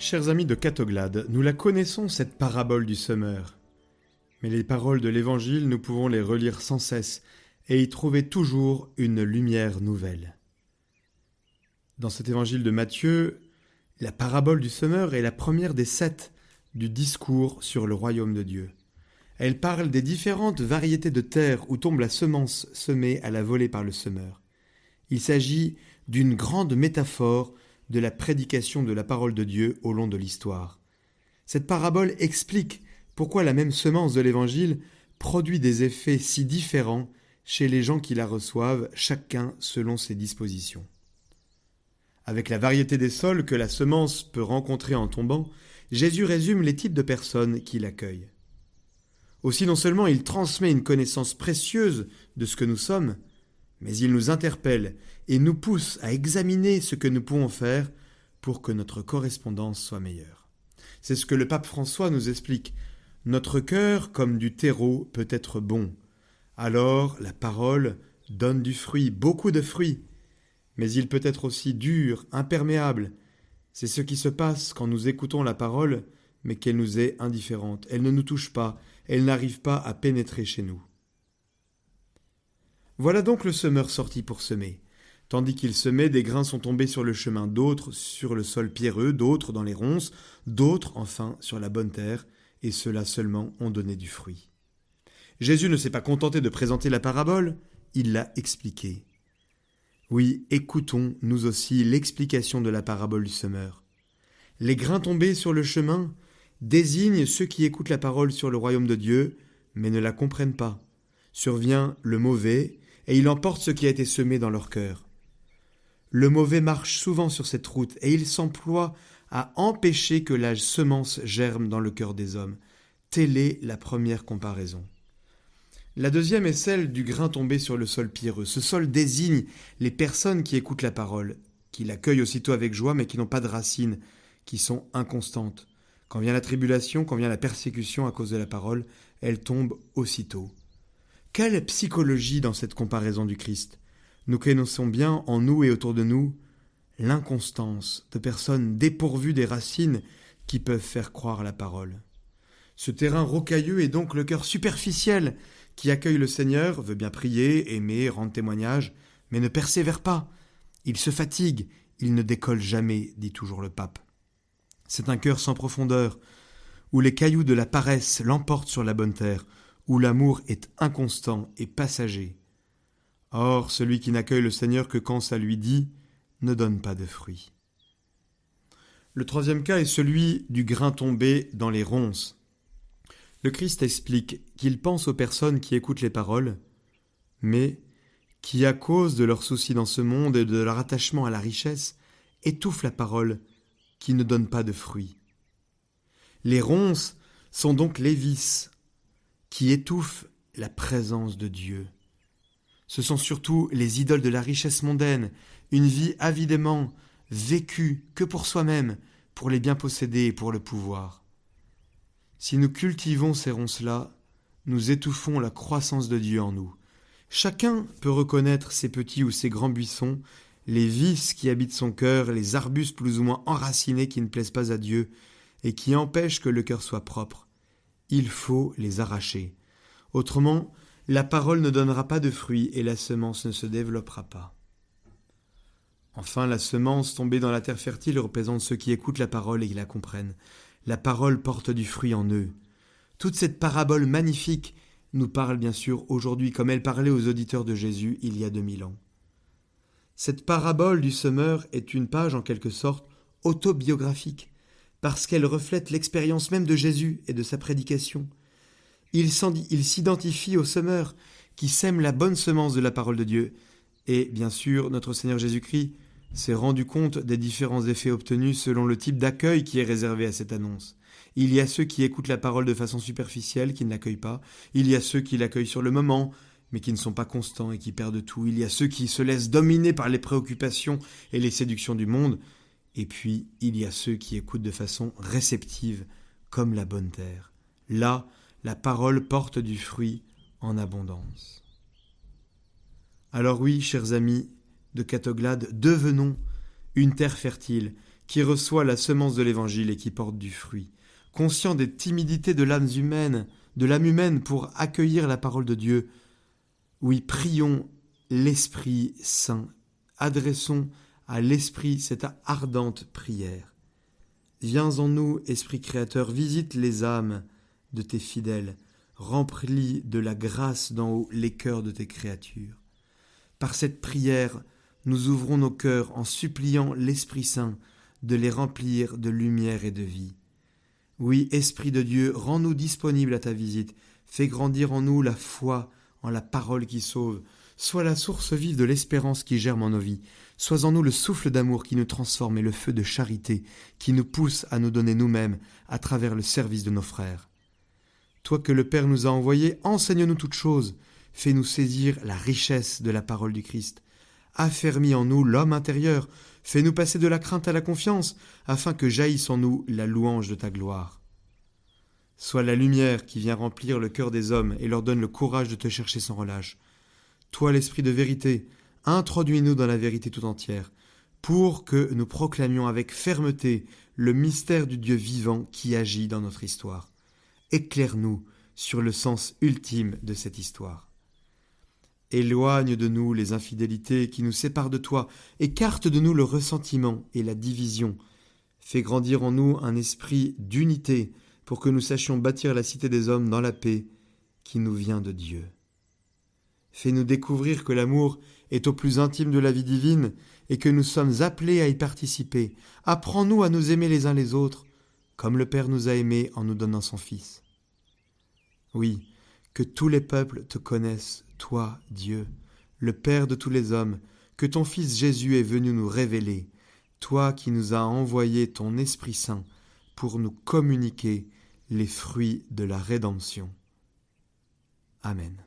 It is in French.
Chers amis de Catoglade, nous la connaissons cette parabole du semeur. Mais les paroles de l'Évangile, nous pouvons les relire sans cesse et y trouver toujours une lumière nouvelle. Dans cet Évangile de Matthieu, la parabole du semeur est la première des sept du discours sur le royaume de Dieu. Elle parle des différentes variétés de terre où tombe la semence semée à la volée par le semeur. Il s'agit d'une grande métaphore de la prédication de la parole de Dieu au long de l'histoire. Cette parabole explique pourquoi la même semence de l'Évangile produit des effets si différents chez les gens qui la reçoivent, chacun selon ses dispositions. Avec la variété des sols que la semence peut rencontrer en tombant, Jésus résume les types de personnes qui l'accueillent. Aussi non seulement il transmet une connaissance précieuse de ce que nous sommes, mais il nous interpelle et nous pousse à examiner ce que nous pouvons faire pour que notre correspondance soit meilleure. C'est ce que le pape François nous explique. Notre cœur, comme du terreau, peut être bon. Alors la parole donne du fruit, beaucoup de fruits. Mais il peut être aussi dur, imperméable. C'est ce qui se passe quand nous écoutons la parole, mais qu'elle nous est indifférente. Elle ne nous touche pas, elle n'arrive pas à pénétrer chez nous. Voilà donc le semeur sorti pour semer. Tandis qu'il semait, des grains sont tombés sur le chemin, d'autres sur le sol pierreux, d'autres dans les ronces, d'autres enfin sur la bonne terre, et ceux-là seulement ont donné du fruit. Jésus ne s'est pas contenté de présenter la parabole, il l'a expliquée. Oui, écoutons nous aussi l'explication de la parabole du semeur. Les grains tombés sur le chemin désignent ceux qui écoutent la parole sur le royaume de Dieu, mais ne la comprennent pas. Survient le mauvais, et il emporte ce qui a été semé dans leur cœur. Le mauvais marche souvent sur cette route, et il s'emploie à empêcher que la semence germe dans le cœur des hommes. Telle est la première comparaison. La deuxième est celle du grain tombé sur le sol pierreux. Ce sol désigne les personnes qui écoutent la parole, qui l'accueillent aussitôt avec joie, mais qui n'ont pas de racines, qui sont inconstantes. Quand vient la tribulation, quand vient la persécution à cause de la parole, elle tombe aussitôt. Quelle psychologie dans cette comparaison du Christ? Nous connaissons bien en nous et autour de nous l'inconstance de personnes dépourvues des racines qui peuvent faire croire la parole. Ce terrain rocailleux est donc le cœur superficiel qui accueille le Seigneur, veut bien prier, aimer, rendre témoignage, mais ne persévère pas. Il se fatigue, il ne décolle jamais, dit toujours le pape. C'est un cœur sans profondeur, où les cailloux de la paresse l'emportent sur la bonne terre, où l'amour est inconstant et passager. Or, celui qui n'accueille le Seigneur que quand ça lui dit, ne donne pas de fruits. Le troisième cas est celui du grain tombé dans les ronces. Le Christ explique qu'il pense aux personnes qui écoutent les paroles, mais qui, à cause de leurs soucis dans ce monde et de leur attachement à la richesse, étouffent la parole qui ne donne pas de fruits. Les ronces sont donc les vices qui étouffent la présence de Dieu. Ce sont surtout les idoles de la richesse mondaine, une vie avidement vécue que pour soi-même, pour les biens possédés et pour le pouvoir. Si nous cultivons ces ronces-là, nous étouffons la croissance de Dieu en nous. Chacun peut reconnaître ses petits ou ses grands buissons, les vices qui habitent son cœur, les arbustes plus ou moins enracinés qui ne plaisent pas à Dieu et qui empêchent que le cœur soit propre il faut les arracher. Autrement, la parole ne donnera pas de fruits et la semence ne se développera pas. Enfin, la semence tombée dans la terre fertile représente ceux qui écoutent la parole et qui la comprennent. La parole porte du fruit en eux. Toute cette parabole magnifique nous parle bien sûr aujourd'hui comme elle parlait aux auditeurs de Jésus il y a deux mille ans. Cette parabole du semeur est une page en quelque sorte autobiographique parce qu'elle reflète l'expérience même de Jésus et de sa prédication. Il s'identifie au semeur qui sème la bonne semence de la parole de Dieu. Et bien sûr, notre Seigneur Jésus-Christ s'est rendu compte des différents effets obtenus selon le type d'accueil qui est réservé à cette annonce. Il y a ceux qui écoutent la parole de façon superficielle, qui ne l'accueillent pas. Il y a ceux qui l'accueillent sur le moment, mais qui ne sont pas constants et qui perdent tout. Il y a ceux qui se laissent dominer par les préoccupations et les séductions du monde, et puis, il y a ceux qui écoutent de façon réceptive, comme la bonne terre. Là, la parole porte du fruit en abondance. Alors oui, chers amis de Catoglade, devenons une terre fertile, qui reçoit la semence de l'Évangile et qui porte du fruit. Conscient des timidités de l'âme humaine, de l'âme humaine pour accueillir la parole de Dieu, oui, prions l'Esprit Saint, adressons à l'Esprit cette ardente prière. Viens en nous, Esprit Créateur, visite les âmes de tes fidèles, remplis de la grâce d'en haut les cœurs de tes créatures. Par cette prière, nous ouvrons nos cœurs en suppliant l'Esprit Saint de les remplir de lumière et de vie. Oui, Esprit de Dieu, rends-nous disponibles à ta visite, fais grandir en nous la foi en la parole qui sauve, sois la source vive de l'espérance qui germe en nos vies, sois en nous le souffle d'amour qui nous transforme et le feu de charité qui nous pousse à nous donner nous-mêmes à travers le service de nos frères. Toi que le Père nous a envoyés, enseigne-nous toutes choses, fais-nous saisir la richesse de la parole du Christ, affermis en nous l'homme intérieur, fais-nous passer de la crainte à la confiance, afin que jaillisse en nous la louange de ta gloire. Sois la lumière qui vient remplir le cœur des hommes et leur donne le courage de te chercher sans relâche. Toi, l'Esprit de vérité, introduis-nous dans la vérité tout entière, pour que nous proclamions avec fermeté le mystère du Dieu vivant qui agit dans notre histoire. Éclaire-nous sur le sens ultime de cette histoire. Éloigne de nous les infidélités qui nous séparent de toi, écarte de nous le ressentiment et la division. Fais grandir en nous un esprit d'unité pour que nous sachions bâtir la cité des hommes dans la paix qui nous vient de Dieu. Fais-nous découvrir que l'amour est au plus intime de la vie divine et que nous sommes appelés à y participer. Apprends-nous à nous aimer les uns les autres, comme le Père nous a aimés en nous donnant son Fils. Oui, que tous les peuples te connaissent, toi, Dieu, le Père de tous les hommes, que ton Fils Jésus est venu nous révéler, toi qui nous as envoyé ton Esprit Saint pour nous communiquer les fruits de la rédemption. Amen.